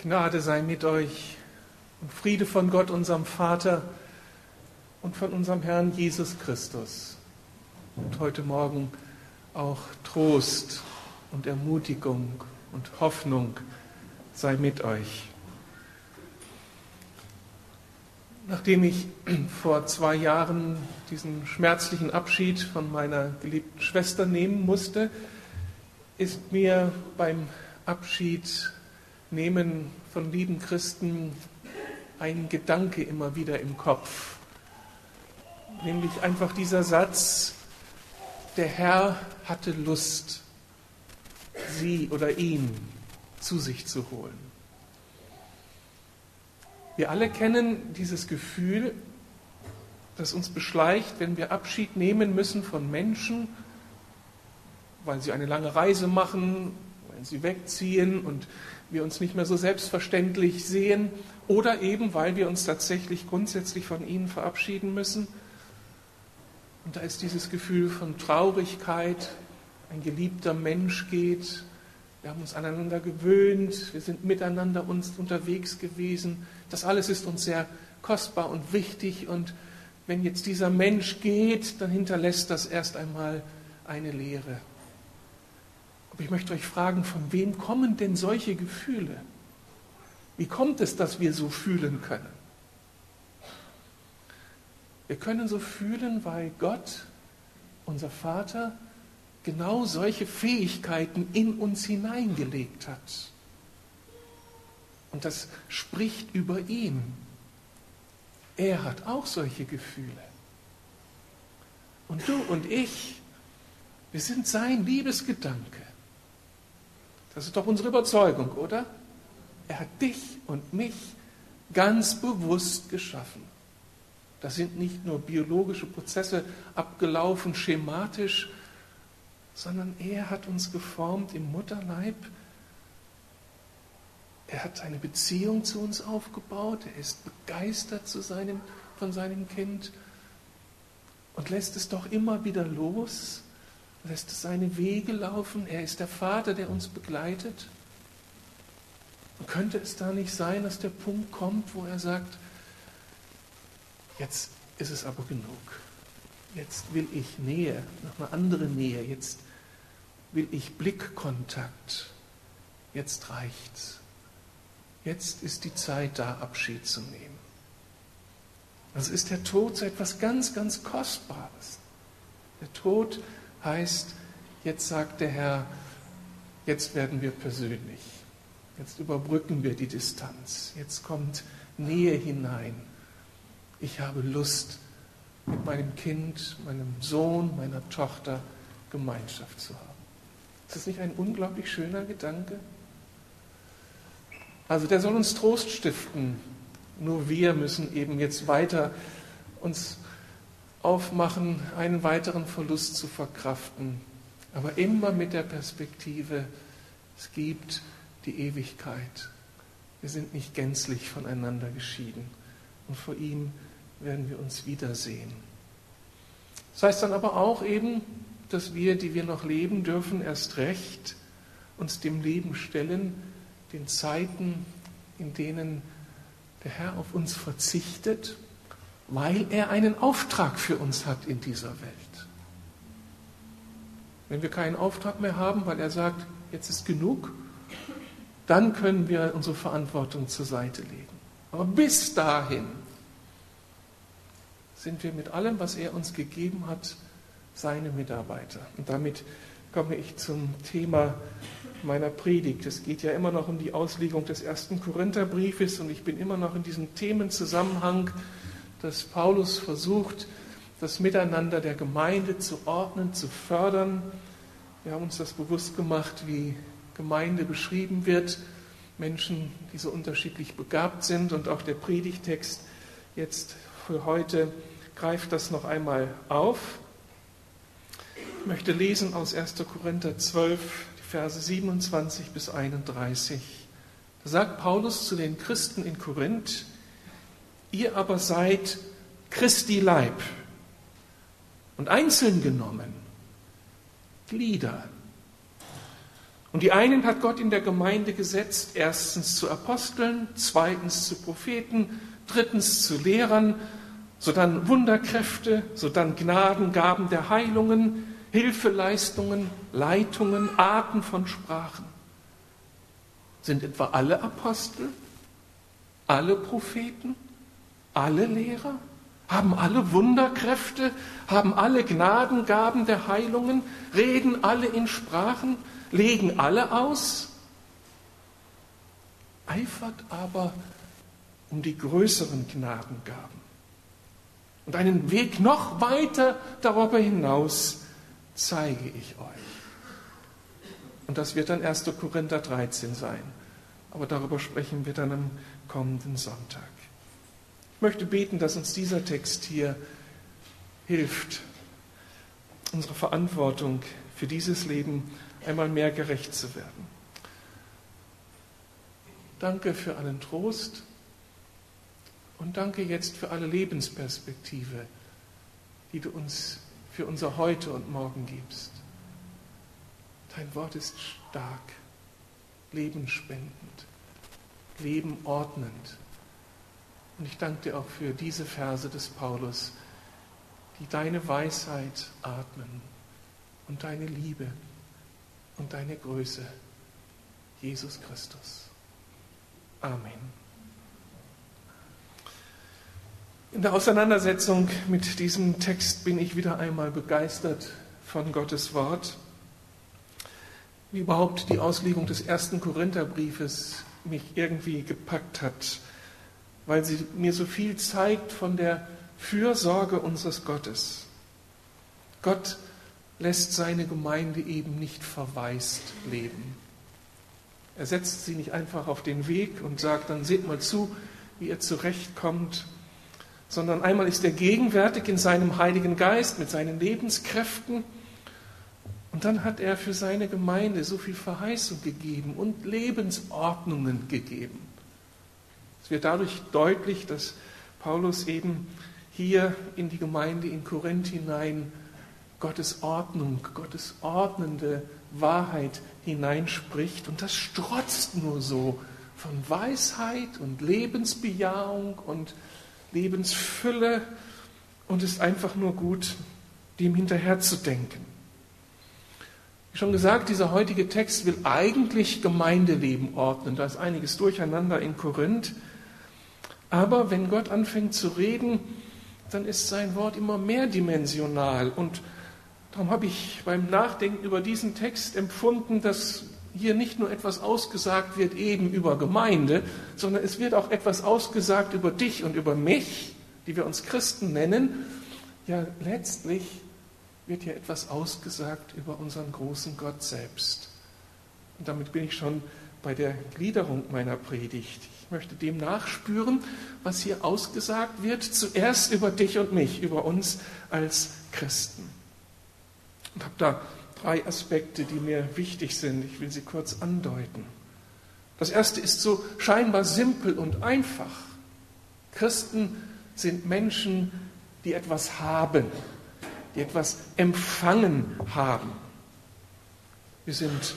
Gnade sei mit euch und Friede von Gott, unserem Vater und von unserem Herrn Jesus Christus. Und heute Morgen auch Trost und Ermutigung und Hoffnung sei mit euch. Nachdem ich vor zwei Jahren diesen schmerzlichen Abschied von meiner geliebten Schwester nehmen musste, ist mir beim Abschied nehmen von lieben Christen ein Gedanke immer wieder im Kopf, nämlich einfach dieser Satz, der Herr hatte Lust, sie oder ihn zu sich zu holen. Wir alle kennen dieses Gefühl, das uns beschleicht, wenn wir Abschied nehmen müssen von Menschen, weil sie eine lange Reise machen, wenn sie wegziehen und wir uns nicht mehr so selbstverständlich sehen oder eben, weil wir uns tatsächlich grundsätzlich von ihnen verabschieden müssen. Und da ist dieses Gefühl von Traurigkeit, ein geliebter Mensch geht, wir haben uns aneinander gewöhnt, wir sind miteinander uns unterwegs gewesen. Das alles ist uns sehr kostbar und wichtig und wenn jetzt dieser Mensch geht, dann hinterlässt das erst einmal eine Leere. Aber ich möchte euch fragen, von wem kommen denn solche Gefühle? Wie kommt es, dass wir so fühlen können? Wir können so fühlen, weil Gott, unser Vater, genau solche Fähigkeiten in uns hineingelegt hat. Und das spricht über ihn. Er hat auch solche Gefühle. Und du und ich, wir sind sein Liebesgedanke. Das ist doch unsere Überzeugung, oder? Er hat dich und mich ganz bewusst geschaffen. Da sind nicht nur biologische Prozesse abgelaufen, schematisch, sondern er hat uns geformt im Mutterleib. Er hat eine Beziehung zu uns aufgebaut. Er ist begeistert zu seinem, von seinem Kind und lässt es doch immer wieder los lässt seine Wege laufen. Er ist der Vater, der uns begleitet. Und könnte es da nicht sein, dass der Punkt kommt, wo er sagt, jetzt ist es aber genug. Jetzt will ich Nähe, noch eine andere Nähe. Jetzt will ich Blickkontakt. Jetzt reicht's. Jetzt ist die Zeit da, Abschied zu nehmen. Also ist der Tod so etwas ganz, ganz Kostbares. Der Tod heißt, jetzt sagt der Herr, jetzt werden wir persönlich. Jetzt überbrücken wir die Distanz. Jetzt kommt Nähe hinein. Ich habe Lust, mit meinem Kind, meinem Sohn, meiner Tochter Gemeinschaft zu haben. Ist das nicht ein unglaublich schöner Gedanke? Also der soll uns Trost stiften. Nur wir müssen eben jetzt weiter uns aufmachen, einen weiteren Verlust zu verkraften, aber immer mit der Perspektive, es gibt die Ewigkeit. Wir sind nicht gänzlich voneinander geschieden und vor ihm werden wir uns wiedersehen. Das heißt dann aber auch eben, dass wir, die wir noch leben dürfen, erst recht uns dem Leben stellen, den Zeiten, in denen der Herr auf uns verzichtet weil er einen Auftrag für uns hat in dieser Welt. Wenn wir keinen Auftrag mehr haben, weil er sagt, jetzt ist genug, dann können wir unsere Verantwortung zur Seite legen. Aber bis dahin sind wir mit allem, was er uns gegeben hat, seine Mitarbeiter. Und damit komme ich zum Thema meiner Predigt. Es geht ja immer noch um die Auslegung des ersten Korintherbriefes und ich bin immer noch in diesem Themenzusammenhang dass Paulus versucht, das Miteinander der Gemeinde zu ordnen, zu fördern. Wir haben uns das bewusst gemacht, wie Gemeinde beschrieben wird. Menschen, die so unterschiedlich begabt sind. Und auch der Predigtext jetzt für heute greift das noch einmal auf. Ich möchte lesen aus 1. Korinther 12, die Verse 27 bis 31. Da sagt Paulus zu den Christen in Korinth, Ihr aber seid Christi Leib und einzeln genommen Glieder. Und die einen hat Gott in der Gemeinde gesetzt, erstens zu Aposteln, zweitens zu Propheten, drittens zu Lehrern, sodann Wunderkräfte, sodann Gnadengaben der Heilungen, Hilfeleistungen, Leitungen, Arten von Sprachen. Sind etwa alle Apostel, alle Propheten, alle Lehrer? Haben alle Wunderkräfte? Haben alle Gnadengaben der Heilungen? Reden alle in Sprachen? Legen alle aus? Eifert aber um die größeren Gnadengaben und einen Weg noch weiter darüber hinaus zeige ich euch. Und das wird dann 1. Korinther 13 sein. Aber darüber sprechen wir dann am kommenden Sonntag. Ich möchte beten, dass uns dieser Text hier hilft, unsere Verantwortung für dieses Leben einmal mehr gerecht zu werden. Danke für allen Trost und danke jetzt für alle Lebensperspektive, die du uns für unser Heute und Morgen gibst. Dein Wort ist stark, lebenspendend, lebenordnend. Und ich danke dir auch für diese Verse des Paulus, die deine Weisheit atmen und deine Liebe und deine Größe, Jesus Christus. Amen. In der Auseinandersetzung mit diesem Text bin ich wieder einmal begeistert von Gottes Wort. Wie überhaupt die Auslegung des ersten Korintherbriefes mich irgendwie gepackt hat, weil sie mir so viel zeigt von der Fürsorge unseres Gottes. Gott lässt seine Gemeinde eben nicht verwaist leben. Er setzt sie nicht einfach auf den Weg und sagt, dann seht mal zu, wie ihr zurechtkommt, sondern einmal ist er gegenwärtig in seinem Heiligen Geist mit seinen Lebenskräften und dann hat er für seine Gemeinde so viel Verheißung gegeben und Lebensordnungen gegeben. Es wird dadurch deutlich, dass Paulus eben hier in die Gemeinde in Korinth hinein Gottes Ordnung, Gottes ordnende Wahrheit hineinspricht. Und das strotzt nur so von Weisheit und Lebensbejahung und Lebensfülle und ist einfach nur gut, dem hinterherzudenken. Wie schon gesagt, dieser heutige Text will eigentlich Gemeindeleben ordnen. Da ist einiges durcheinander in Korinth. Aber wenn Gott anfängt zu reden, dann ist sein Wort immer mehrdimensional. Und darum habe ich beim Nachdenken über diesen Text empfunden, dass hier nicht nur etwas ausgesagt wird eben über Gemeinde, sondern es wird auch etwas ausgesagt über dich und über mich, die wir uns Christen nennen. Ja, letztlich wird hier etwas ausgesagt über unseren großen Gott selbst. Und damit bin ich schon bei der Gliederung meiner Predigt. Ich möchte dem nachspüren, was hier ausgesagt wird, zuerst über dich und mich, über uns als Christen. Und habe da drei Aspekte, die mir wichtig sind. Ich will sie kurz andeuten. Das erste ist so scheinbar simpel und einfach. Christen sind Menschen, die etwas haben, die etwas empfangen haben. Wir sind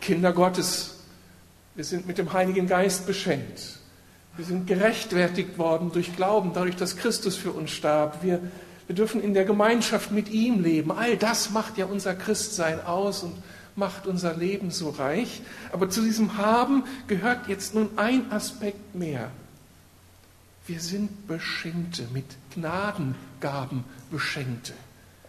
Kinder Gottes. Wir sind mit dem Heiligen Geist beschenkt. Wir sind gerechtfertigt worden durch Glauben, dadurch, dass Christus für uns starb. Wir wir dürfen in der Gemeinschaft mit ihm leben. All das macht ja unser Christsein aus und macht unser Leben so reich. Aber zu diesem Haben gehört jetzt nun ein Aspekt mehr. Wir sind Beschenkte, mit Gnadengaben Beschenkte.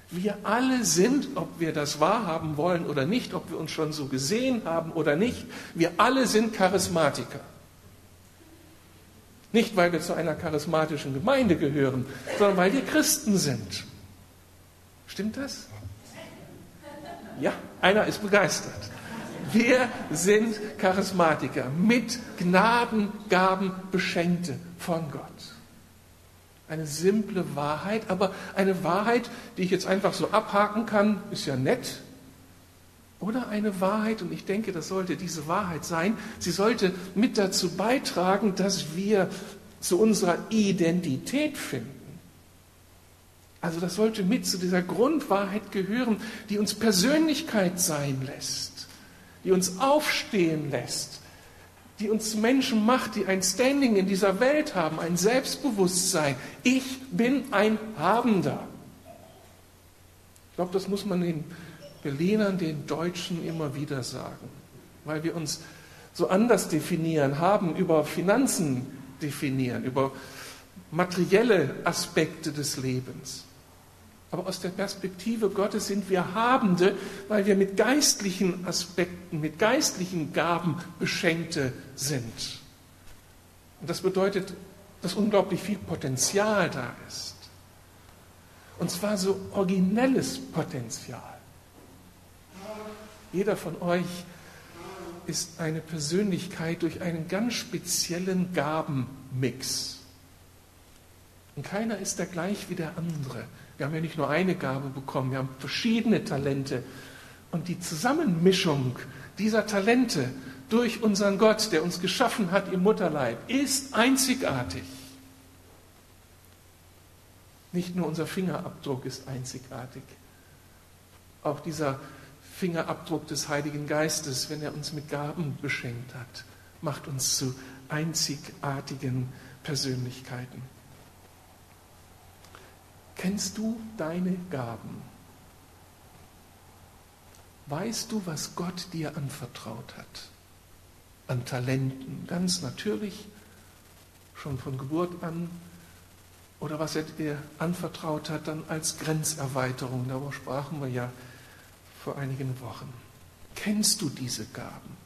Wir alle sind, ob wir das wahrhaben wollen oder nicht, ob wir uns schon so gesehen haben oder nicht, wir alle sind Charismatiker. Nicht, weil wir zu einer charismatischen Gemeinde gehören, sondern weil wir Christen sind. Stimmt das? Ja, einer ist begeistert. Wir sind Charismatiker, mit Gnadengaben beschenkte von Gott. Eine simple Wahrheit, aber eine Wahrheit, die ich jetzt einfach so abhaken kann, ist ja nett, oder eine Wahrheit, und ich denke, das sollte diese Wahrheit sein, sie sollte mit dazu beitragen, dass wir zu unserer Identität finden. Also das sollte mit zu dieser Grundwahrheit gehören, die uns Persönlichkeit sein lässt, die uns aufstehen lässt, die uns Menschen macht, die ein Standing in dieser Welt haben, ein Selbstbewusstsein. Ich bin ein Habender. Ich glaube, das muss man den Berlinern, den Deutschen immer wieder sagen, weil wir uns so anders definieren, haben über Finanzen definieren, über materielle Aspekte des Lebens. Aber aus der Perspektive Gottes sind wir Habende, weil wir mit geistlichen Aspekten, mit geistlichen Gaben Beschenkte sind. Und das bedeutet, dass unglaublich viel Potenzial da ist. Und zwar so originelles Potenzial. Jeder von euch ist eine Persönlichkeit durch einen ganz speziellen Gabenmix. Und keiner ist der gleich wie der andere. Wir haben ja nicht nur eine Gabe bekommen, wir haben verschiedene Talente. Und die Zusammenmischung dieser Talente durch unseren Gott, der uns geschaffen hat im Mutterleib, ist einzigartig. Nicht nur unser Fingerabdruck ist einzigartig. Auch dieser Fingerabdruck des Heiligen Geistes, wenn er uns mit Gaben beschenkt hat, macht uns zu einzigartigen Persönlichkeiten. Kennst du deine Gaben? Weißt du, was Gott dir anvertraut hat? An Talenten, ganz natürlich, schon von Geburt an, oder was er dir anvertraut hat, dann als Grenzerweiterung. Darüber sprachen wir ja vor einigen Wochen. Kennst du diese Gaben?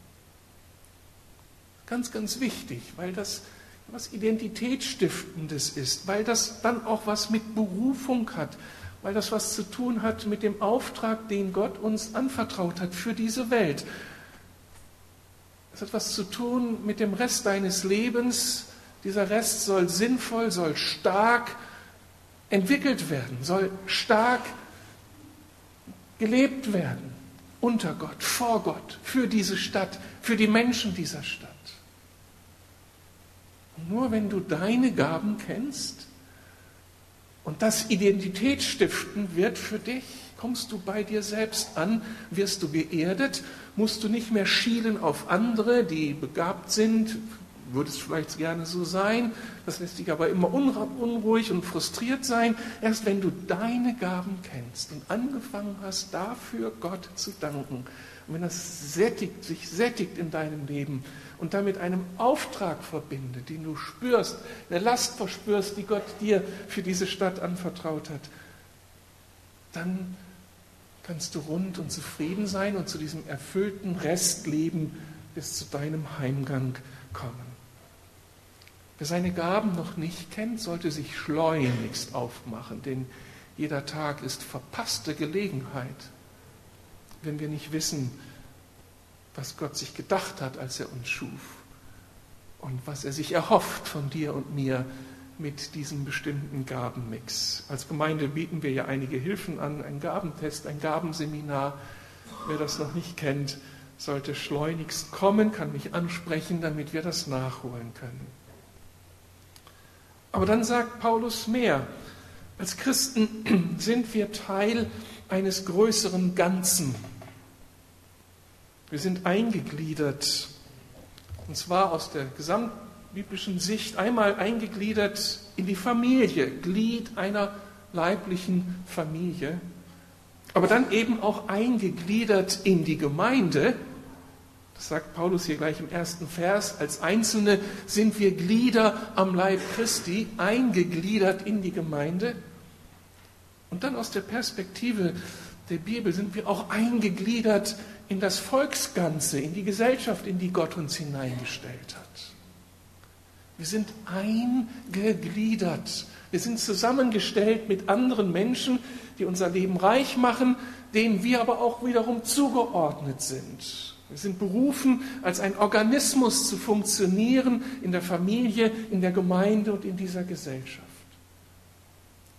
Ganz, ganz wichtig, weil das was Identitätsstiftendes ist, weil das dann auch was mit Berufung hat, weil das was zu tun hat mit dem Auftrag, den Gott uns anvertraut hat für diese Welt. Es hat was zu tun mit dem Rest deines Lebens. Dieser Rest soll sinnvoll, soll stark entwickelt werden, soll stark gelebt werden unter Gott, vor Gott, für diese Stadt, für die Menschen dieser Stadt. Nur wenn du deine Gaben kennst und das Identitätsstiften wird für dich, kommst du bei dir selbst an, wirst du geerdet, musst du nicht mehr schielen auf andere, die begabt sind, würdest vielleicht gerne so sein, das lässt dich aber immer unruhig und frustriert sein. Erst wenn du deine Gaben kennst und angefangen hast, dafür Gott zu danken, und wenn das sättigt, sich sättigt in deinem Leben, und damit einem Auftrag verbindet, den du spürst, eine Last verspürst, die Gott dir für diese Stadt anvertraut hat, dann kannst du rund und zufrieden sein und zu diesem erfüllten Restleben bis zu deinem Heimgang kommen. Wer seine Gaben noch nicht kennt, sollte sich schleunigst aufmachen, denn jeder Tag ist verpasste Gelegenheit, wenn wir nicht wissen, was Gott sich gedacht hat, als er uns schuf und was er sich erhofft von dir und mir mit diesem bestimmten Gabenmix. Als Gemeinde bieten wir ja einige Hilfen an, ein Gabentest, ein Gabenseminar. Wer das noch nicht kennt, sollte schleunigst kommen, kann mich ansprechen, damit wir das nachholen können. Aber dann sagt Paulus mehr. Als Christen sind wir Teil eines größeren Ganzen. Wir sind eingegliedert, und zwar aus der gesamtbiblischen Sicht, einmal eingegliedert in die Familie, Glied einer leiblichen Familie, aber dann eben auch eingegliedert in die Gemeinde. Das sagt Paulus hier gleich im ersten Vers. Als Einzelne sind wir Glieder am Leib Christi, eingegliedert in die Gemeinde. Und dann aus der Perspektive der Bibel sind wir auch eingegliedert in das Volksganze, in die Gesellschaft, in die Gott uns hineingestellt hat. Wir sind eingegliedert. Wir sind zusammengestellt mit anderen Menschen, die unser Leben reich machen, denen wir aber auch wiederum zugeordnet sind. Wir sind berufen, als ein Organismus zu funktionieren in der Familie, in der Gemeinde und in dieser Gesellschaft.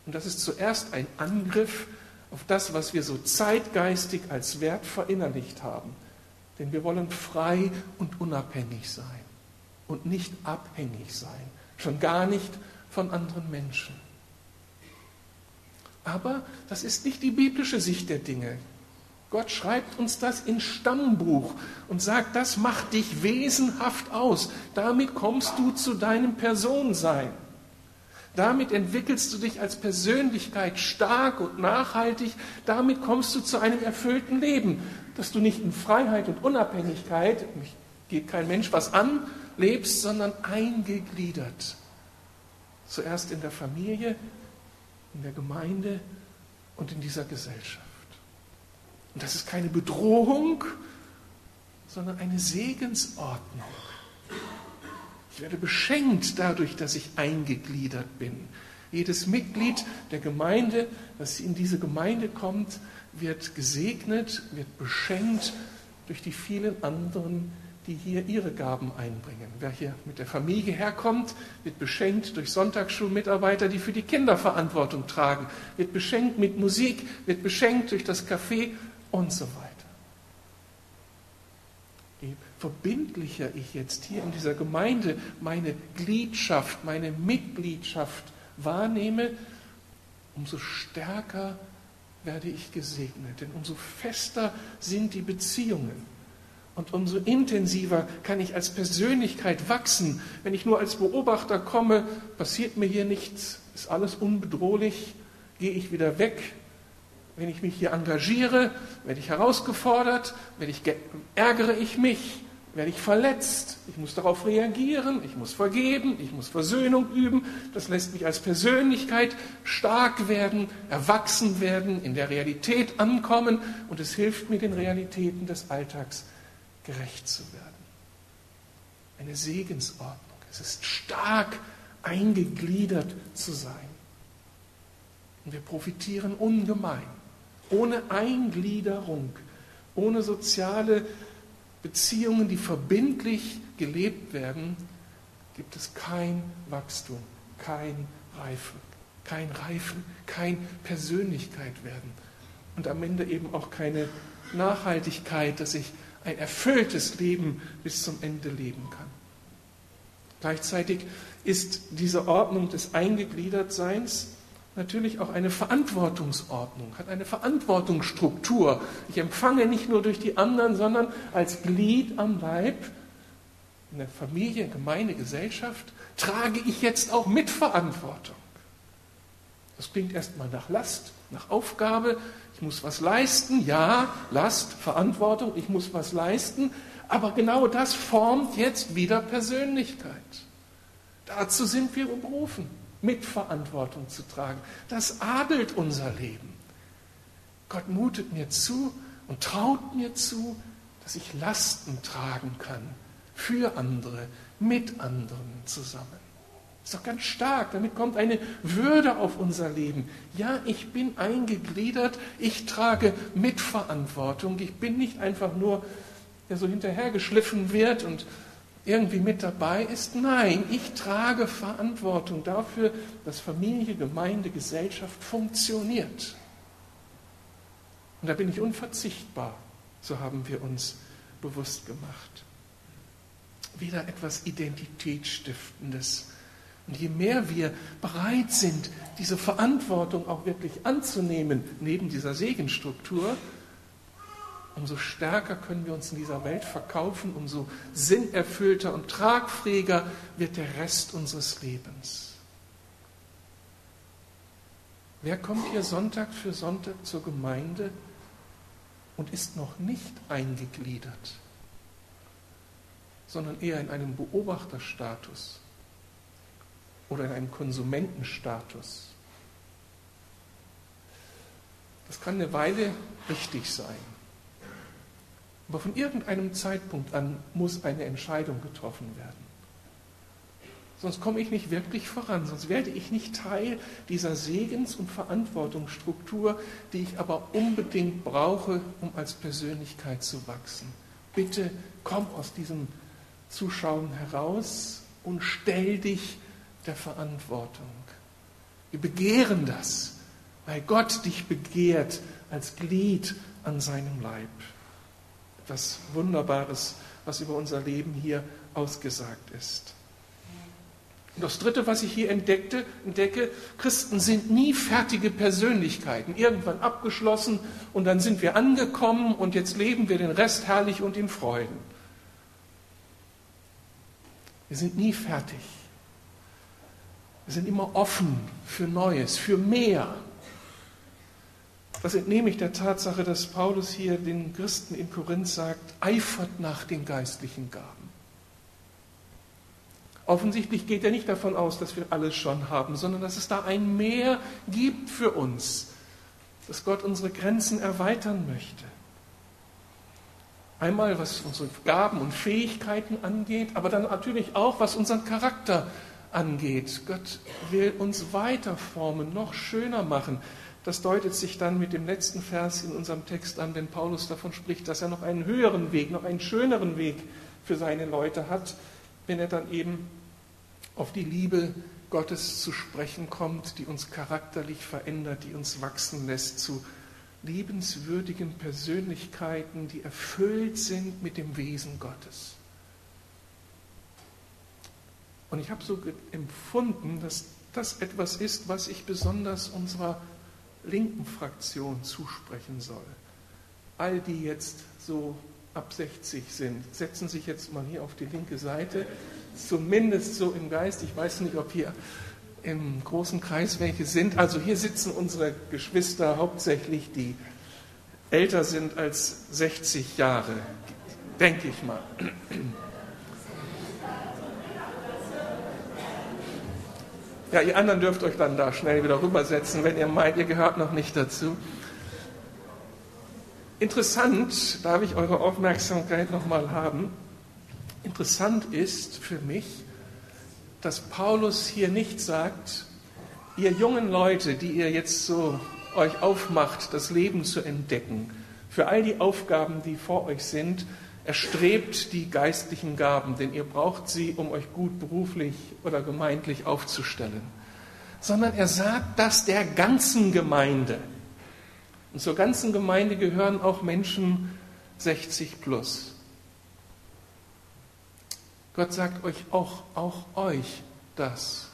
Und das ist zuerst ein Angriff auf das, was wir so zeitgeistig als Wert verinnerlicht haben. Denn wir wollen frei und unabhängig sein und nicht abhängig sein, schon gar nicht von anderen Menschen. Aber das ist nicht die biblische Sicht der Dinge. Gott schreibt uns das in Stammbuch und sagt, das macht dich wesenhaft aus. Damit kommst du zu deinem Personsein. Damit entwickelst du dich als Persönlichkeit stark und nachhaltig. Damit kommst du zu einem erfüllten Leben, dass du nicht in Freiheit und Unabhängigkeit, mich geht kein Mensch was an, lebst, sondern eingegliedert. Zuerst in der Familie, in der Gemeinde und in dieser Gesellschaft. Und das ist keine Bedrohung, sondern eine Segensordnung. Ich werde beschenkt dadurch, dass ich eingegliedert bin. Jedes Mitglied der Gemeinde, das in diese Gemeinde kommt, wird gesegnet, wird beschenkt durch die vielen anderen, die hier ihre Gaben einbringen. Wer hier mit der Familie herkommt, wird beschenkt durch Sonntagsschulmitarbeiter, die für die Kinder Verantwortung tragen, wird beschenkt mit Musik, wird beschenkt durch das Café und so weiter. Je verbindlicher ich jetzt hier in dieser Gemeinde meine Gliedschaft, meine Mitgliedschaft wahrnehme, umso stärker werde ich gesegnet. Denn umso fester sind die Beziehungen. Und umso intensiver kann ich als Persönlichkeit wachsen. Wenn ich nur als Beobachter komme, passiert mir hier nichts, ist alles unbedrohlich, gehe ich wieder weg, wenn ich mich hier engagiere, werde ich herausgefordert, werde ich, ärgere ich mich, werde ich verletzt, ich muss darauf reagieren, ich muss vergeben, ich muss Versöhnung üben. Das lässt mich als Persönlichkeit stark werden, erwachsen werden, in der Realität ankommen und es hilft mir, den Realitäten des Alltags gerecht zu werden. Eine Segensordnung. Es ist stark eingegliedert zu sein. Und wir profitieren ungemein ohne Eingliederung, ohne soziale Beziehungen, die verbindlich gelebt werden, gibt es kein Wachstum, kein Reifen, kein Reifen, kein Persönlichkeit werden und am Ende eben auch keine Nachhaltigkeit, dass ich ein erfülltes Leben bis zum Ende leben kann. Gleichzeitig ist diese Ordnung des Eingegliedertseins natürlich auch eine Verantwortungsordnung, hat eine Verantwortungsstruktur. Ich empfange nicht nur durch die anderen, sondern als Glied am Leib in der Familie, Gemeinde, Gesellschaft trage ich jetzt auch Mitverantwortung. Das klingt erstmal nach Last, nach Aufgabe. Ich muss was leisten. Ja, Last, Verantwortung, ich muss was leisten. Aber genau das formt jetzt wieder Persönlichkeit. Dazu sind wir berufen. Mitverantwortung zu tragen. Das adelt unser Leben. Gott mutet mir zu und traut mir zu, dass ich Lasten tragen kann für andere, mit anderen zusammen. Ist doch ganz stark. Damit kommt eine Würde auf unser Leben. Ja, ich bin eingegliedert, ich trage Mitverantwortung. Ich bin nicht einfach nur, der so hinterhergeschliffen wird und irgendwie mit dabei ist. Nein, ich trage Verantwortung dafür, dass Familie, Gemeinde, Gesellschaft funktioniert. Und da bin ich unverzichtbar, so haben wir uns bewusst gemacht. Wieder etwas Identitätsstiftendes. Und je mehr wir bereit sind, diese Verantwortung auch wirklich anzunehmen, neben dieser Segenstruktur, umso stärker können wir uns in dieser Welt verkaufen, umso sinnerfüllter und tragfähiger wird der Rest unseres Lebens. Wer kommt hier Sonntag für Sonntag zur Gemeinde und ist noch nicht eingegliedert, sondern eher in einem Beobachterstatus oder in einem Konsumentenstatus? Das kann eine Weile richtig sein. Aber von irgendeinem Zeitpunkt an muss eine Entscheidung getroffen werden. Sonst komme ich nicht wirklich voran, sonst werde ich nicht Teil dieser Segens- und Verantwortungsstruktur, die ich aber unbedingt brauche, um als Persönlichkeit zu wachsen. Bitte komm aus diesem Zuschauen heraus und stell dich der Verantwortung. Wir begehren das, weil Gott dich begehrt als Glied an seinem Leib etwas Wunderbares, was über unser Leben hier ausgesagt ist. Und das Dritte, was ich hier entdeckte, entdecke, Christen sind nie fertige Persönlichkeiten, irgendwann abgeschlossen und dann sind wir angekommen und jetzt leben wir den Rest herrlich und in Freuden. Wir sind nie fertig. Wir sind immer offen für Neues, für mehr. Das entnehme ich der Tatsache, dass Paulus hier den Christen in Korinth sagt, eifert nach den geistlichen Gaben. Offensichtlich geht er nicht davon aus, dass wir alles schon haben, sondern dass es da ein Mehr gibt für uns, dass Gott unsere Grenzen erweitern möchte. Einmal was unsere Gaben und Fähigkeiten angeht, aber dann natürlich auch was unseren Charakter angeht. Gott will uns weiter formen, noch schöner machen. Das deutet sich dann mit dem letzten Vers in unserem Text an, wenn Paulus davon spricht, dass er noch einen höheren Weg, noch einen schöneren Weg für seine Leute hat, wenn er dann eben auf die Liebe Gottes zu sprechen kommt, die uns charakterlich verändert, die uns wachsen lässt zu liebenswürdigen Persönlichkeiten, die erfüllt sind mit dem Wesen Gottes. Und ich habe so empfunden, dass das etwas ist, was ich besonders unserer linken Fraktion zusprechen soll. All die jetzt so ab 60 sind, setzen sich jetzt mal hier auf die linke Seite, zumindest so im Geist. Ich weiß nicht, ob hier im großen Kreis welche sind. Also hier sitzen unsere Geschwister hauptsächlich, die älter sind als 60 Jahre, denke ich mal. Ja, ihr anderen dürft euch dann da schnell wieder rübersetzen, wenn ihr meint, ihr gehört noch nicht dazu. Interessant, darf ich eure Aufmerksamkeit nochmal haben, interessant ist für mich, dass Paulus hier nicht sagt, ihr jungen Leute, die ihr jetzt so euch aufmacht, das Leben zu entdecken, für all die Aufgaben, die vor euch sind, erstrebt die geistlichen Gaben, denn ihr braucht sie, um euch gut beruflich oder gemeindlich aufzustellen. Sondern er sagt das der ganzen Gemeinde. Und zur ganzen Gemeinde gehören auch Menschen 60 plus. Gott sagt euch auch, auch euch das.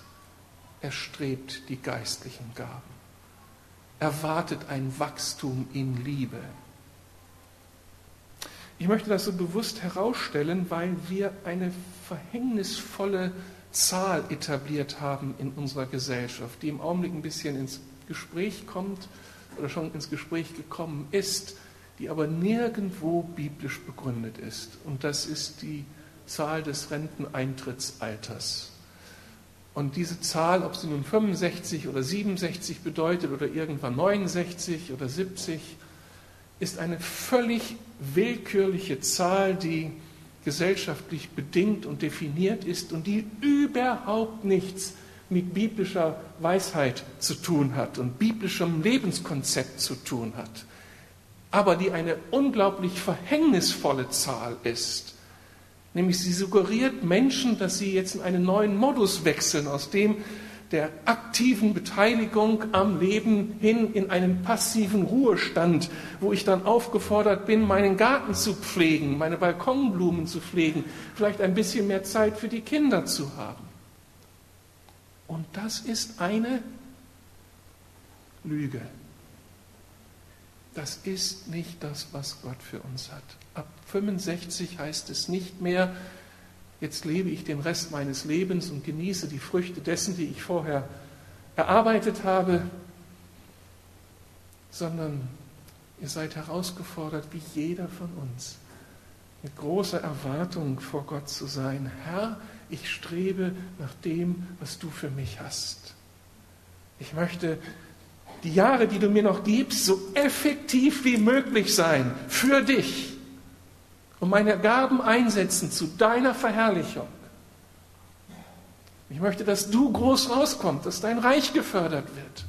Er strebt die geistlichen Gaben. Erwartet ein Wachstum in Liebe. Ich möchte das so bewusst herausstellen, weil wir eine verhängnisvolle Zahl etabliert haben in unserer Gesellschaft, die im Augenblick ein bisschen ins Gespräch kommt oder schon ins Gespräch gekommen ist, die aber nirgendwo biblisch begründet ist. Und das ist die Zahl des Renteneintrittsalters. Und diese Zahl, ob sie nun 65 oder 67 bedeutet oder irgendwann 69 oder 70, ist eine völlig willkürliche Zahl, die gesellschaftlich bedingt und definiert ist und die überhaupt nichts mit biblischer Weisheit zu tun hat und biblischem Lebenskonzept zu tun hat, aber die eine unglaublich verhängnisvolle Zahl ist. Nämlich sie suggeriert Menschen, dass sie jetzt in einen neuen Modus wechseln, aus dem der aktiven Beteiligung am Leben hin in einen passiven Ruhestand, wo ich dann aufgefordert bin, meinen Garten zu pflegen, meine Balkonblumen zu pflegen, vielleicht ein bisschen mehr Zeit für die Kinder zu haben. Und das ist eine Lüge. Das ist nicht das, was Gott für uns hat. Ab 65 heißt es nicht mehr, jetzt lebe ich den Rest meines Lebens und genieße die Früchte dessen, die ich vorher erarbeitet habe, sondern ihr seid herausgefordert, wie jeder von uns, mit großer Erwartung vor Gott zu sein. Herr, ich strebe nach dem, was du für mich hast. Ich möchte die Jahre, die du mir noch gibst, so effektiv wie möglich sein für dich und meine Gaben einsetzen zu deiner Verherrlichung. Ich möchte, dass du groß rauskommst, dass dein Reich gefördert wird.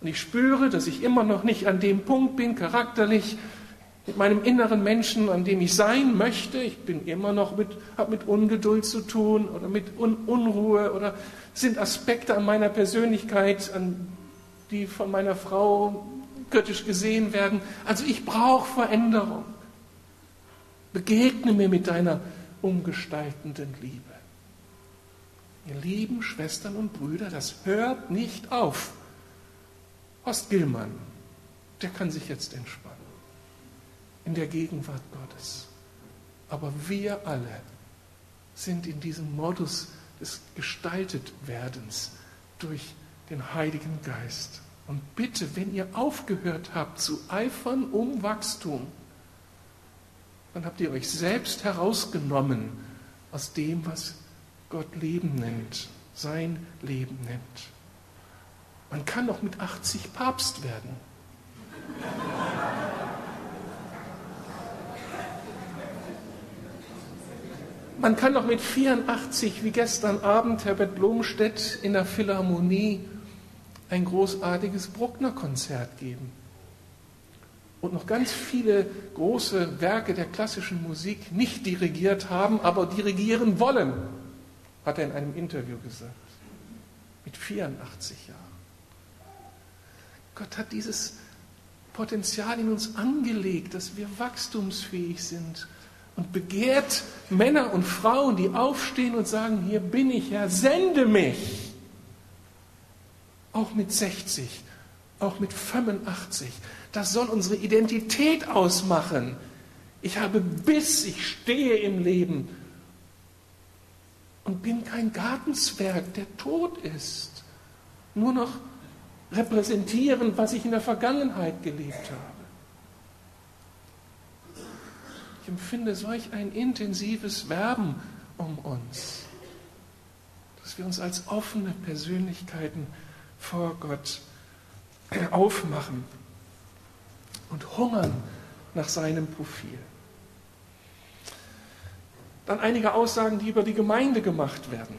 Und ich spüre, dass ich immer noch nicht an dem Punkt bin, charakterlich, mit meinem inneren Menschen, an dem ich sein möchte. Ich bin immer noch mit, habe mit Ungeduld zu tun oder mit Un Unruhe oder sind Aspekte an meiner Persönlichkeit, an die von meiner Frau kritisch gesehen werden. Also ich brauche Veränderung. Begegne mir mit deiner umgestaltenden Liebe. Ihr lieben Schwestern und Brüder, das hört nicht auf. Horst Gillmann, der kann sich jetzt entspannen in der Gegenwart Gottes. Aber wir alle sind in diesem Modus des Gestaltetwerdens durch den Heiligen Geist. Und bitte, wenn ihr aufgehört habt zu eifern um Wachstum, dann habt ihr euch selbst herausgenommen aus dem, was Gott Leben nennt, sein Leben nennt. Man kann doch mit 80 Papst werden. Man kann doch mit 84, wie gestern Abend Herbert Blomstedt in der Philharmonie, ein großartiges Bruckner-Konzert geben. Und noch ganz viele große Werke der klassischen Musik nicht dirigiert haben, aber dirigieren wollen, hat er in einem Interview gesagt. Mit 84 Jahren. Gott hat dieses Potenzial in uns angelegt, dass wir wachstumsfähig sind und begehrt Männer und Frauen, die aufstehen und sagen, hier bin ich, Herr, sende mich. Auch mit 60, auch mit 85. Das soll unsere Identität ausmachen. Ich habe Biss, ich stehe im Leben und bin kein Gartenzwerg, der tot ist. Nur noch repräsentieren, was ich in der Vergangenheit gelebt habe. Ich empfinde solch ein intensives Werben um uns, dass wir uns als offene Persönlichkeiten vor Gott aufmachen und hungern nach seinem Profil. Dann einige Aussagen, die über die Gemeinde gemacht werden.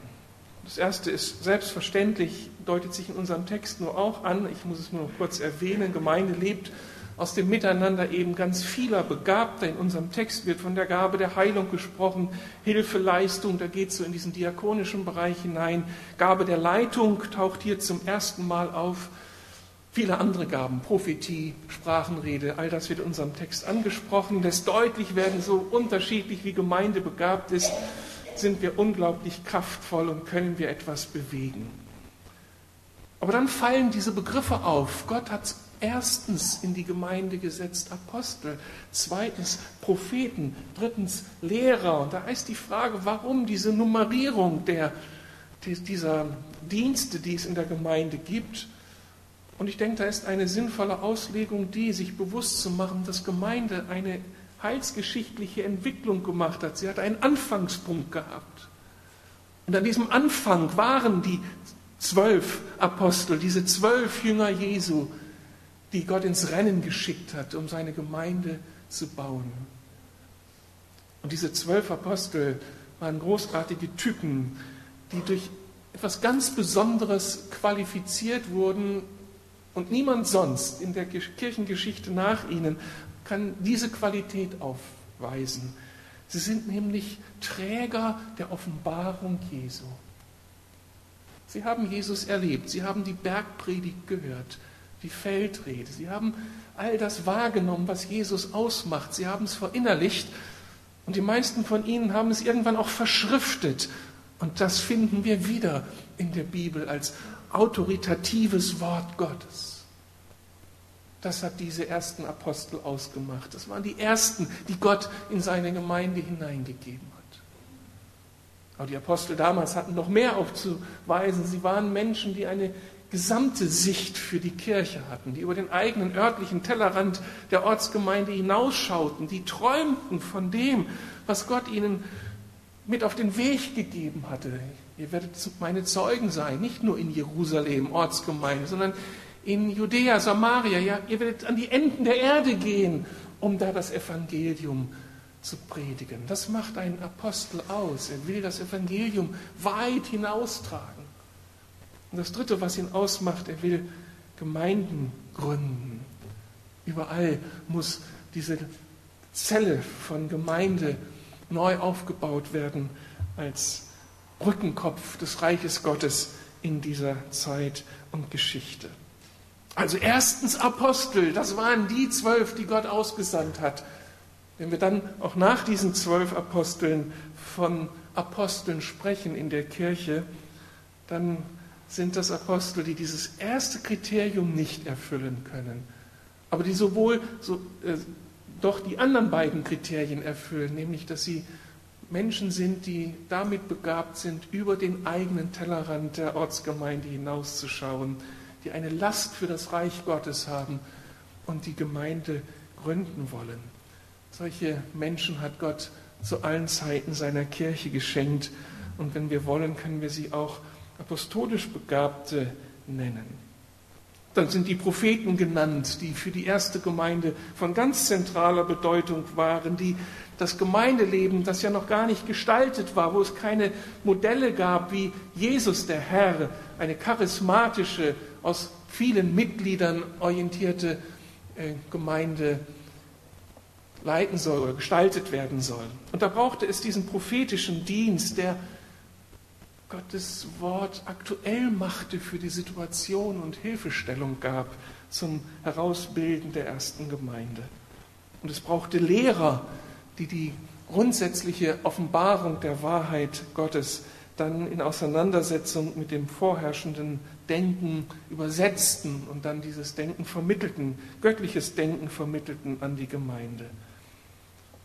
Das erste ist selbstverständlich, deutet sich in unserem Text nur auch an, ich muss es nur noch kurz erwähnen, Gemeinde lebt aus dem Miteinander eben ganz vieler Begabter. In unserem Text wird von der Gabe der Heilung gesprochen, Hilfeleistung, da geht es so in diesen diakonischen Bereich hinein. Gabe der Leitung taucht hier zum ersten Mal auf. Viele andere Gaben, Prophetie, Sprachenrede, all das wird in unserem Text angesprochen. Lässt deutlich werden, so unterschiedlich wie Gemeinde begabt ist, sind wir unglaublich kraftvoll und können wir etwas bewegen. Aber dann fallen diese Begriffe auf. Gott hat erstens in die Gemeinde gesetzt Apostel, zweitens Propheten, drittens Lehrer. Und da ist die Frage, warum diese Nummerierung der, dieser Dienste, die es in der Gemeinde gibt. Und ich denke, da ist eine sinnvolle Auslegung die, sich bewusst zu machen, dass Gemeinde eine heilsgeschichtliche Entwicklung gemacht hat. Sie hat einen Anfangspunkt gehabt. Und an diesem Anfang waren die zwölf Apostel, diese zwölf Jünger Jesu, die Gott ins Rennen geschickt hat, um seine Gemeinde zu bauen. Und diese zwölf Apostel waren großartige Typen, die durch etwas ganz Besonderes qualifiziert wurden und niemand sonst in der Kirchengeschichte nach ihnen kann diese Qualität aufweisen. Sie sind nämlich Träger der Offenbarung Jesu. Sie haben Jesus erlebt, sie haben die Bergpredigt gehört, die Feldrede. Sie haben all das wahrgenommen, was Jesus ausmacht. Sie haben es verinnerlicht und die meisten von ihnen haben es irgendwann auch verschriftet. Und das finden wir wieder in der Bibel als autoritatives Wort Gottes. Das hat diese ersten Apostel ausgemacht. Das waren die ersten, die Gott in seine Gemeinde hineingegeben hat. Aber die Apostel damals hatten noch mehr aufzuweisen. Sie waren Menschen, die eine gesamte Sicht für die Kirche hatten, die über den eigenen örtlichen Tellerrand der Ortsgemeinde hinausschauten, die träumten von dem, was Gott ihnen mit auf den Weg gegeben hatte. Ihr werdet meine Zeugen sein, nicht nur in Jerusalem, Ortsgemeinde, sondern in Judäa, Samaria. Ja, ihr werdet an die Enden der Erde gehen, um da das Evangelium zu predigen. Das macht einen Apostel aus. Er will das Evangelium weit hinaustragen. Und das Dritte, was ihn ausmacht, er will Gemeinden gründen. Überall muss diese Zelle von Gemeinde neu aufgebaut werden als Rückenkopf des Reiches Gottes in dieser Zeit und Geschichte. Also erstens Apostel, das waren die zwölf, die Gott ausgesandt hat. Wenn wir dann auch nach diesen zwölf Aposteln von Aposteln sprechen in der Kirche, dann sind das Apostel, die dieses erste Kriterium nicht erfüllen können, aber die sowohl so, äh, doch die anderen beiden Kriterien erfüllen, nämlich dass sie Menschen sind, die damit begabt sind, über den eigenen Tellerrand der Ortsgemeinde hinauszuschauen, die eine Last für das Reich Gottes haben und die Gemeinde gründen wollen. Solche Menschen hat Gott zu allen Zeiten seiner Kirche geschenkt und wenn wir wollen, können wir sie auch apostolisch Begabte nennen. Dann sind die Propheten genannt, die für die erste Gemeinde von ganz zentraler Bedeutung waren, die das Gemeindeleben, das ja noch gar nicht gestaltet war, wo es keine Modelle gab, wie Jesus der Herr, eine charismatische, aus vielen Mitgliedern orientierte äh, Gemeinde leiten soll oder gestaltet werden soll. Und da brauchte es diesen prophetischen Dienst, der Gottes Wort aktuell machte für die Situation und Hilfestellung gab zum Herausbilden der ersten Gemeinde. Und es brauchte Lehrer, die die grundsätzliche Offenbarung der Wahrheit Gottes dann in Auseinandersetzung mit dem vorherrschenden Denken übersetzten und dann dieses Denken vermittelten, göttliches Denken vermittelten an die Gemeinde.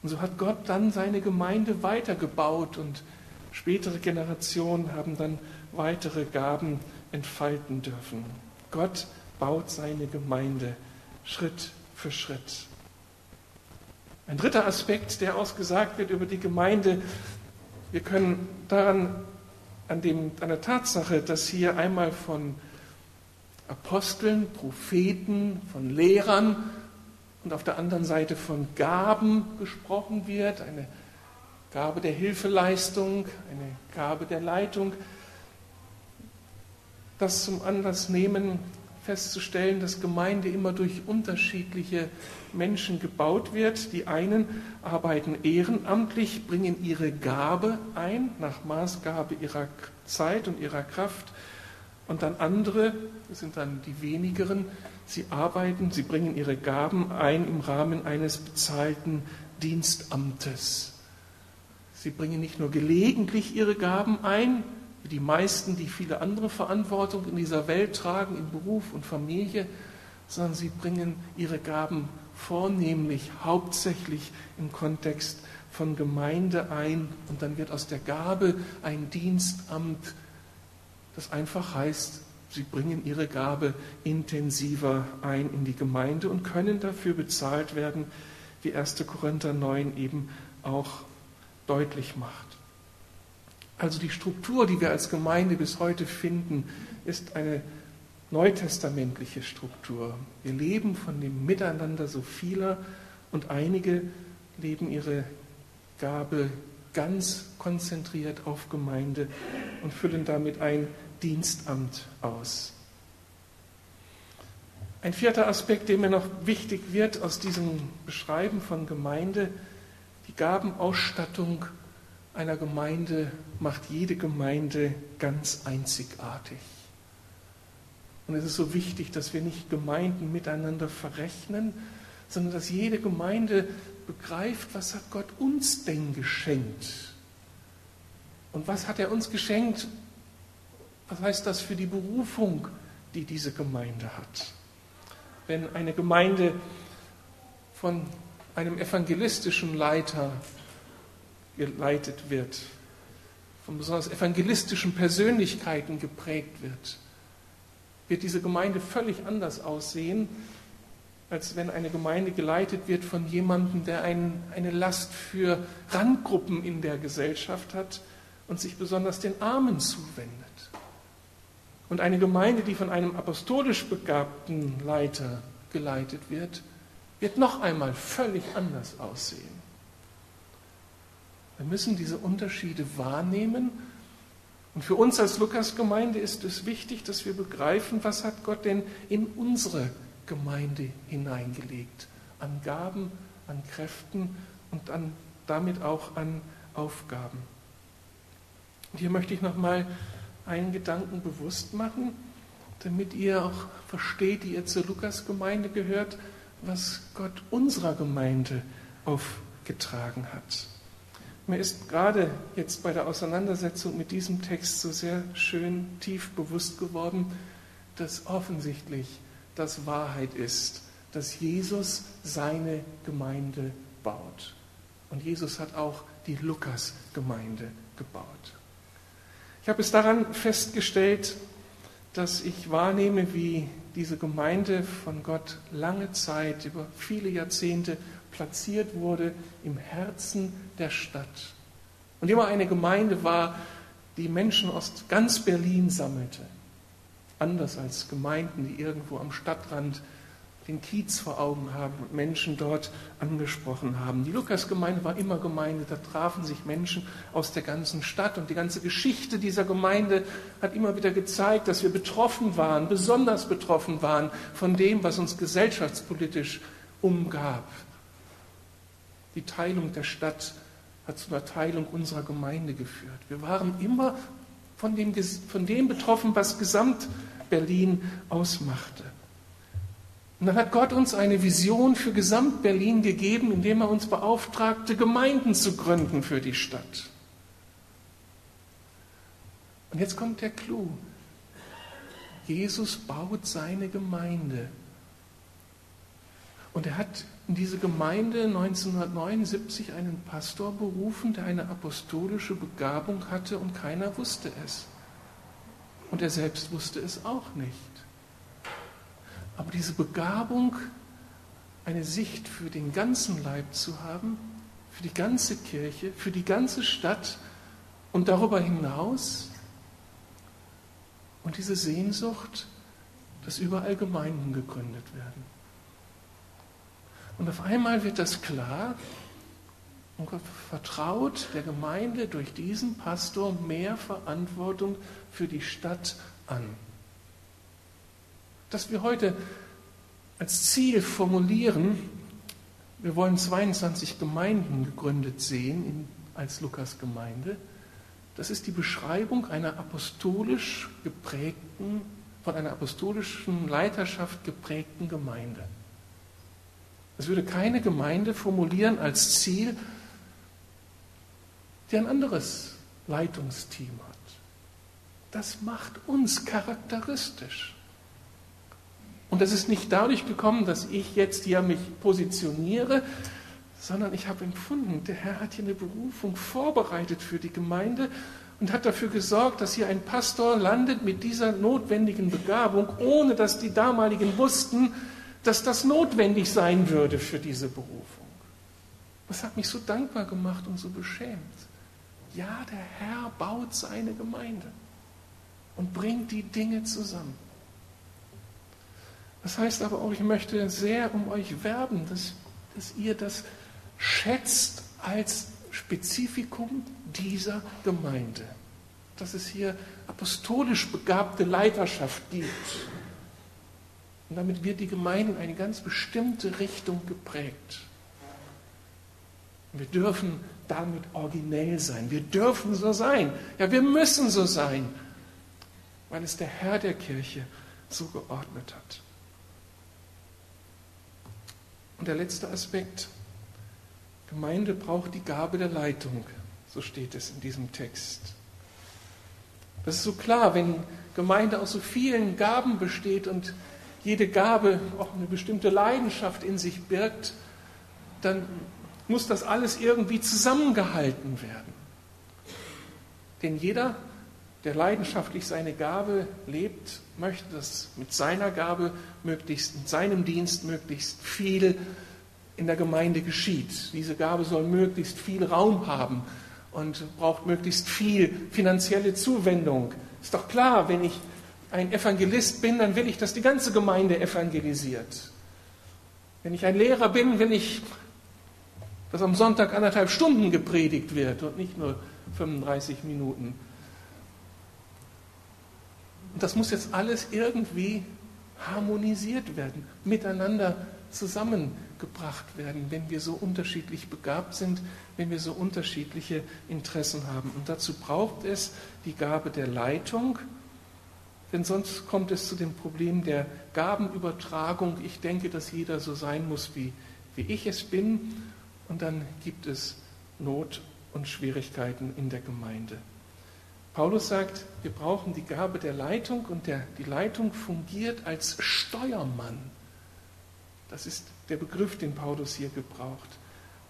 Und so hat Gott dann seine Gemeinde weitergebaut und Spätere Generationen haben dann weitere Gaben entfalten dürfen. Gott baut seine Gemeinde Schritt für Schritt. Ein dritter Aspekt, der ausgesagt wird über die Gemeinde, wir können daran, an, dem, an der Tatsache, dass hier einmal von Aposteln, Propheten, von Lehrern und auf der anderen Seite von Gaben gesprochen wird, eine Gabe der Hilfeleistung, eine Gabe der Leitung, das zum Anlass nehmen, festzustellen, dass Gemeinde immer durch unterschiedliche Menschen gebaut wird. Die einen arbeiten ehrenamtlich, bringen ihre Gabe ein, nach Maßgabe ihrer Zeit und ihrer Kraft. Und dann andere, das sind dann die wenigeren, sie arbeiten, sie bringen ihre Gaben ein im Rahmen eines bezahlten Dienstamtes. Sie bringen nicht nur gelegentlich ihre Gaben ein, wie die meisten, die viele andere Verantwortung in dieser Welt tragen, in Beruf und Familie, sondern sie bringen ihre Gaben vornehmlich, hauptsächlich im Kontext von Gemeinde ein und dann wird aus der Gabe ein Dienstamt, das einfach heißt, sie bringen ihre Gabe intensiver ein in die Gemeinde und können dafür bezahlt werden, wie 1. Korinther 9 eben auch deutlich macht. Also die Struktur, die wir als Gemeinde bis heute finden, ist eine neutestamentliche Struktur. Wir leben von dem Miteinander so vieler und einige leben ihre Gabe ganz konzentriert auf Gemeinde und füllen damit ein Dienstamt aus. Ein vierter Aspekt, der mir noch wichtig wird aus diesem Beschreiben von Gemeinde, die Gabenausstattung einer Gemeinde macht jede Gemeinde ganz einzigartig. Und es ist so wichtig, dass wir nicht Gemeinden miteinander verrechnen, sondern dass jede Gemeinde begreift, was hat Gott uns denn geschenkt? Und was hat er uns geschenkt? Was heißt das für die Berufung, die diese Gemeinde hat? Wenn eine Gemeinde von einem evangelistischen Leiter geleitet wird, von besonders evangelistischen Persönlichkeiten geprägt wird, wird diese Gemeinde völlig anders aussehen, als wenn eine Gemeinde geleitet wird von jemandem, der ein, eine Last für Randgruppen in der Gesellschaft hat und sich besonders den Armen zuwendet. Und eine Gemeinde, die von einem apostolisch begabten Leiter geleitet wird, wird noch einmal völlig anders aussehen. Wir müssen diese Unterschiede wahrnehmen. Und für uns als Lukas-Gemeinde ist es wichtig, dass wir begreifen, was hat Gott denn in unsere Gemeinde hineingelegt. An Gaben, an Kräften und an, damit auch an Aufgaben. Und hier möchte ich nochmal einen Gedanken bewusst machen, damit ihr auch versteht, die ihr zur Lukas-Gemeinde gehört, was Gott unserer Gemeinde aufgetragen hat. Mir ist gerade jetzt bei der Auseinandersetzung mit diesem Text so sehr schön tief bewusst geworden, dass offensichtlich das Wahrheit ist, dass Jesus seine Gemeinde baut. Und Jesus hat auch die Lukas-Gemeinde gebaut. Ich habe es daran festgestellt, dass ich wahrnehme, wie diese Gemeinde von Gott lange Zeit, über viele Jahrzehnte platziert wurde im Herzen der Stadt. Und immer eine Gemeinde war, die Menschen aus ganz Berlin sammelte. Anders als Gemeinden, die irgendwo am Stadtrand den Kiez vor Augen haben und Menschen dort angesprochen haben. Die Lukasgemeinde war immer Gemeinde, da trafen sich Menschen aus der ganzen Stadt und die ganze Geschichte dieser Gemeinde hat immer wieder gezeigt, dass wir betroffen waren, besonders betroffen waren von dem, was uns gesellschaftspolitisch umgab. Die Teilung der Stadt hat zu einer Teilung unserer Gemeinde geführt. Wir waren immer von dem, von dem betroffen, was Gesamt-Berlin ausmachte. Und dann hat Gott uns eine Vision für Gesamt-Berlin gegeben, indem er uns beauftragte, Gemeinden zu gründen für die Stadt. Und jetzt kommt der Clou. Jesus baut seine Gemeinde. Und er hat in diese Gemeinde 1979 einen Pastor berufen, der eine apostolische Begabung hatte und keiner wusste es. Und er selbst wusste es auch nicht. Aber diese Begabung, eine Sicht für den ganzen Leib zu haben, für die ganze Kirche, für die ganze Stadt und darüber hinaus und diese Sehnsucht, dass überall Gemeinden gegründet werden. Und auf einmal wird das klar und Gott vertraut der Gemeinde durch diesen Pastor mehr Verantwortung für die Stadt an dass wir heute als Ziel formulieren, wir wollen 22 Gemeinden gegründet sehen in, als Lukas-Gemeinde. Das ist die Beschreibung einer apostolisch geprägten, von einer apostolischen Leiterschaft geprägten Gemeinde. Es würde keine Gemeinde formulieren als Ziel, die ein anderes Leitungsteam hat. Das macht uns charakteristisch. Und das ist nicht dadurch gekommen, dass ich jetzt hier mich positioniere, sondern ich habe empfunden, der Herr hat hier eine Berufung vorbereitet für die Gemeinde und hat dafür gesorgt, dass hier ein Pastor landet mit dieser notwendigen Begabung, ohne dass die damaligen wussten, dass das notwendig sein würde für diese Berufung. Das hat mich so dankbar gemacht und so beschämt. Ja, der Herr baut seine Gemeinde und bringt die Dinge zusammen. Das heißt aber auch, ich möchte sehr um euch werben, dass, dass ihr das schätzt als Spezifikum dieser Gemeinde. Dass es hier apostolisch begabte Leiterschaft gibt. Und damit wird die Gemeinde in eine ganz bestimmte Richtung geprägt. Wir dürfen damit originell sein. Wir dürfen so sein. Ja, wir müssen so sein, weil es der Herr der Kirche so geordnet hat. Und der letzte Aspekt, Gemeinde braucht die Gabe der Leitung, so steht es in diesem Text. Das ist so klar, wenn Gemeinde aus so vielen Gaben besteht und jede Gabe auch eine bestimmte Leidenschaft in sich birgt, dann muss das alles irgendwie zusammengehalten werden. Denn jeder, der leidenschaftlich seine Gabe lebt, möchte, dass mit seiner Gabe möglichst, mit seinem Dienst möglichst viel in der Gemeinde geschieht. Diese Gabe soll möglichst viel Raum haben und braucht möglichst viel finanzielle Zuwendung. Ist doch klar, wenn ich ein Evangelist bin, dann will ich, dass die ganze Gemeinde evangelisiert. Wenn ich ein Lehrer bin, will ich, dass am Sonntag anderthalb Stunden gepredigt wird und nicht nur 35 Minuten. Und das muss jetzt alles irgendwie harmonisiert werden, miteinander zusammengebracht werden, wenn wir so unterschiedlich begabt sind, wenn wir so unterschiedliche Interessen haben. Und dazu braucht es die Gabe der Leitung, denn sonst kommt es zu dem Problem der Gabenübertragung. Ich denke, dass jeder so sein muss, wie, wie ich es bin. Und dann gibt es Not und Schwierigkeiten in der Gemeinde. Paulus sagt, wir brauchen die Gabe der Leitung und der, die Leitung fungiert als Steuermann. Das ist der Begriff, den Paulus hier gebraucht.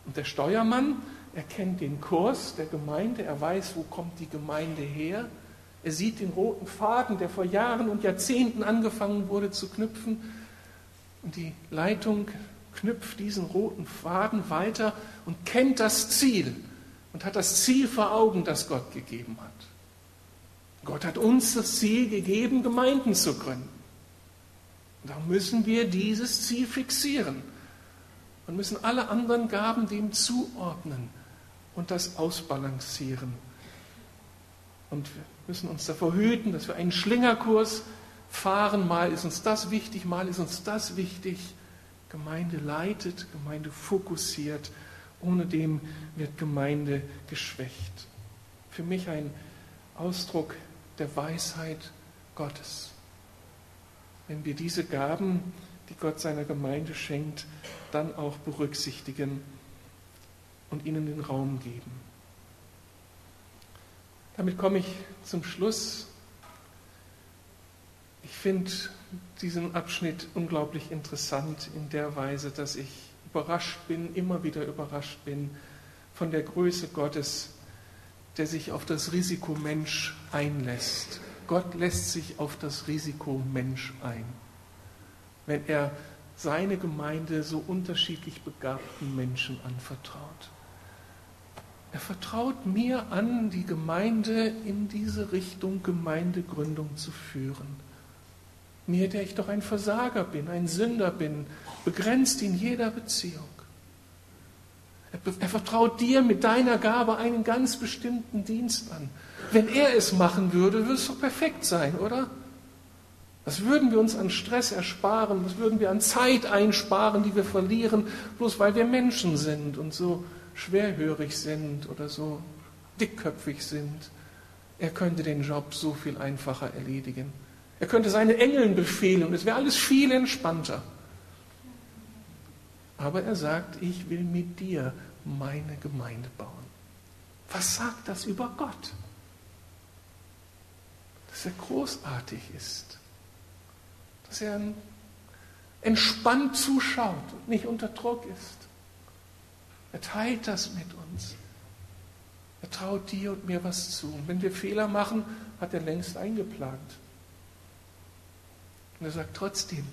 Und der Steuermann, er kennt den Kurs der Gemeinde, er weiß, wo kommt die Gemeinde her. Er sieht den roten Faden, der vor Jahren und Jahrzehnten angefangen wurde zu knüpfen. Und die Leitung knüpft diesen roten Faden weiter und kennt das Ziel und hat das Ziel vor Augen, das Gott gegeben hat. Gott hat uns das Ziel gegeben, Gemeinden zu gründen. Darum müssen wir dieses Ziel fixieren und müssen alle anderen Gaben dem zuordnen und das ausbalancieren. Und wir müssen uns davor hüten, dass wir einen Schlingerkurs fahren. Mal ist uns das wichtig, mal ist uns das wichtig. Gemeinde leitet, Gemeinde fokussiert. Ohne dem wird Gemeinde geschwächt. Für mich ein Ausdruck der Weisheit Gottes. Wenn wir diese Gaben, die Gott seiner Gemeinde schenkt, dann auch berücksichtigen und ihnen den Raum geben. Damit komme ich zum Schluss. Ich finde diesen Abschnitt unglaublich interessant in der Weise, dass ich überrascht bin, immer wieder überrascht bin von der Größe Gottes, der sich auf das Risiko Mensch einlässt. Gott lässt sich auf das Risiko Mensch ein. Wenn er seine Gemeinde so unterschiedlich begabten Menschen anvertraut. Er vertraut mir an, die Gemeinde in diese Richtung Gemeindegründung zu führen. Mir, der ich doch ein Versager bin, ein Sünder bin, begrenzt in jeder Beziehung. Er vertraut dir mit deiner Gabe einen ganz bestimmten Dienst an. Wenn er es machen würde, würde es doch perfekt sein, oder? Was würden wir uns an Stress ersparen? Was würden wir an Zeit einsparen, die wir verlieren, bloß weil wir Menschen sind und so schwerhörig sind oder so dickköpfig sind? Er könnte den Job so viel einfacher erledigen. Er könnte seine Engeln befehlen und es wäre alles viel entspannter. Aber er sagt, ich will mit dir meine Gemeinde bauen. Was sagt das über Gott? Dass er großartig ist, dass er entspannt zuschaut und nicht unter Druck ist. Er teilt das mit uns. Er traut dir und mir was zu. Und wenn wir Fehler machen, hat er längst eingeplant. Und er sagt trotzdem,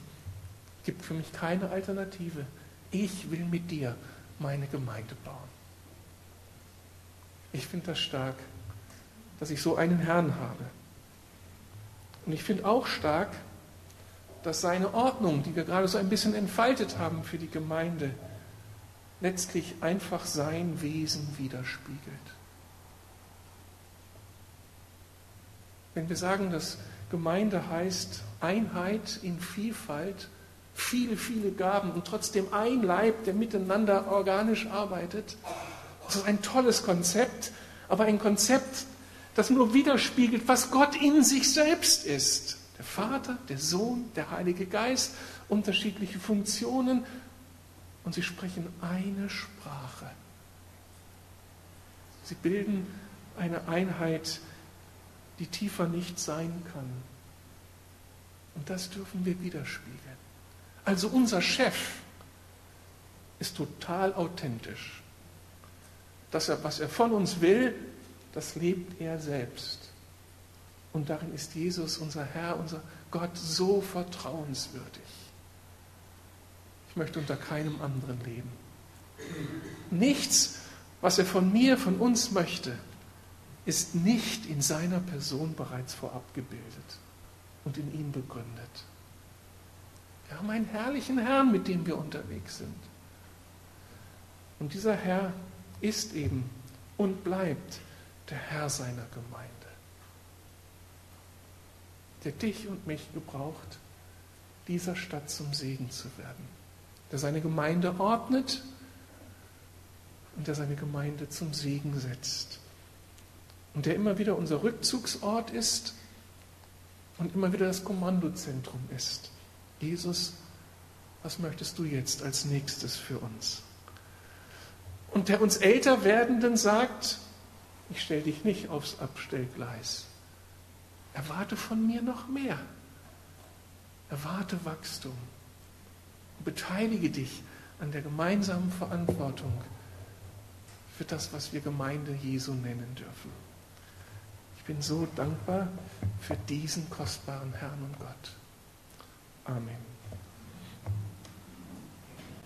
gibt für mich keine Alternative. Ich will mit dir meine Gemeinde bauen. Ich finde das stark, dass ich so einen Herrn habe. Und ich finde auch stark, dass seine Ordnung, die wir gerade so ein bisschen entfaltet haben für die Gemeinde, letztlich einfach sein Wesen widerspiegelt. Wenn wir sagen, dass Gemeinde heißt Einheit in Vielfalt, viele, viele Gaben und trotzdem ein Leib, der miteinander organisch arbeitet. Das ist ein tolles Konzept, aber ein Konzept, das nur widerspiegelt, was Gott in sich selbst ist. Der Vater, der Sohn, der Heilige Geist, unterschiedliche Funktionen und sie sprechen eine Sprache. Sie bilden eine Einheit, die tiefer nicht sein kann. Und das dürfen wir widerspiegeln. Also unser Chef ist total authentisch. Das, was er von uns will, das lebt er selbst. Und darin ist Jesus, unser Herr, unser Gott, so vertrauenswürdig. Ich möchte unter keinem anderen leben. Nichts, was er von mir, von uns möchte, ist nicht in seiner Person bereits vorab gebildet und in ihm begründet. Wir haben einen herrlichen Herrn, mit dem wir unterwegs sind. Und dieser Herr ist eben und bleibt der Herr seiner Gemeinde, der dich und mich gebraucht, dieser Stadt zum Segen zu werden, der seine Gemeinde ordnet und der seine Gemeinde zum Segen setzt und der immer wieder unser Rückzugsort ist und immer wieder das Kommandozentrum ist. Jesus, was möchtest du jetzt als nächstes für uns? Und der uns älter werdenden sagt, ich stelle dich nicht aufs Abstellgleis. Erwarte von mir noch mehr. Erwarte Wachstum. Beteilige dich an der gemeinsamen Verantwortung für das, was wir Gemeinde Jesu nennen dürfen. Ich bin so dankbar für diesen kostbaren Herrn und Gott. Amen.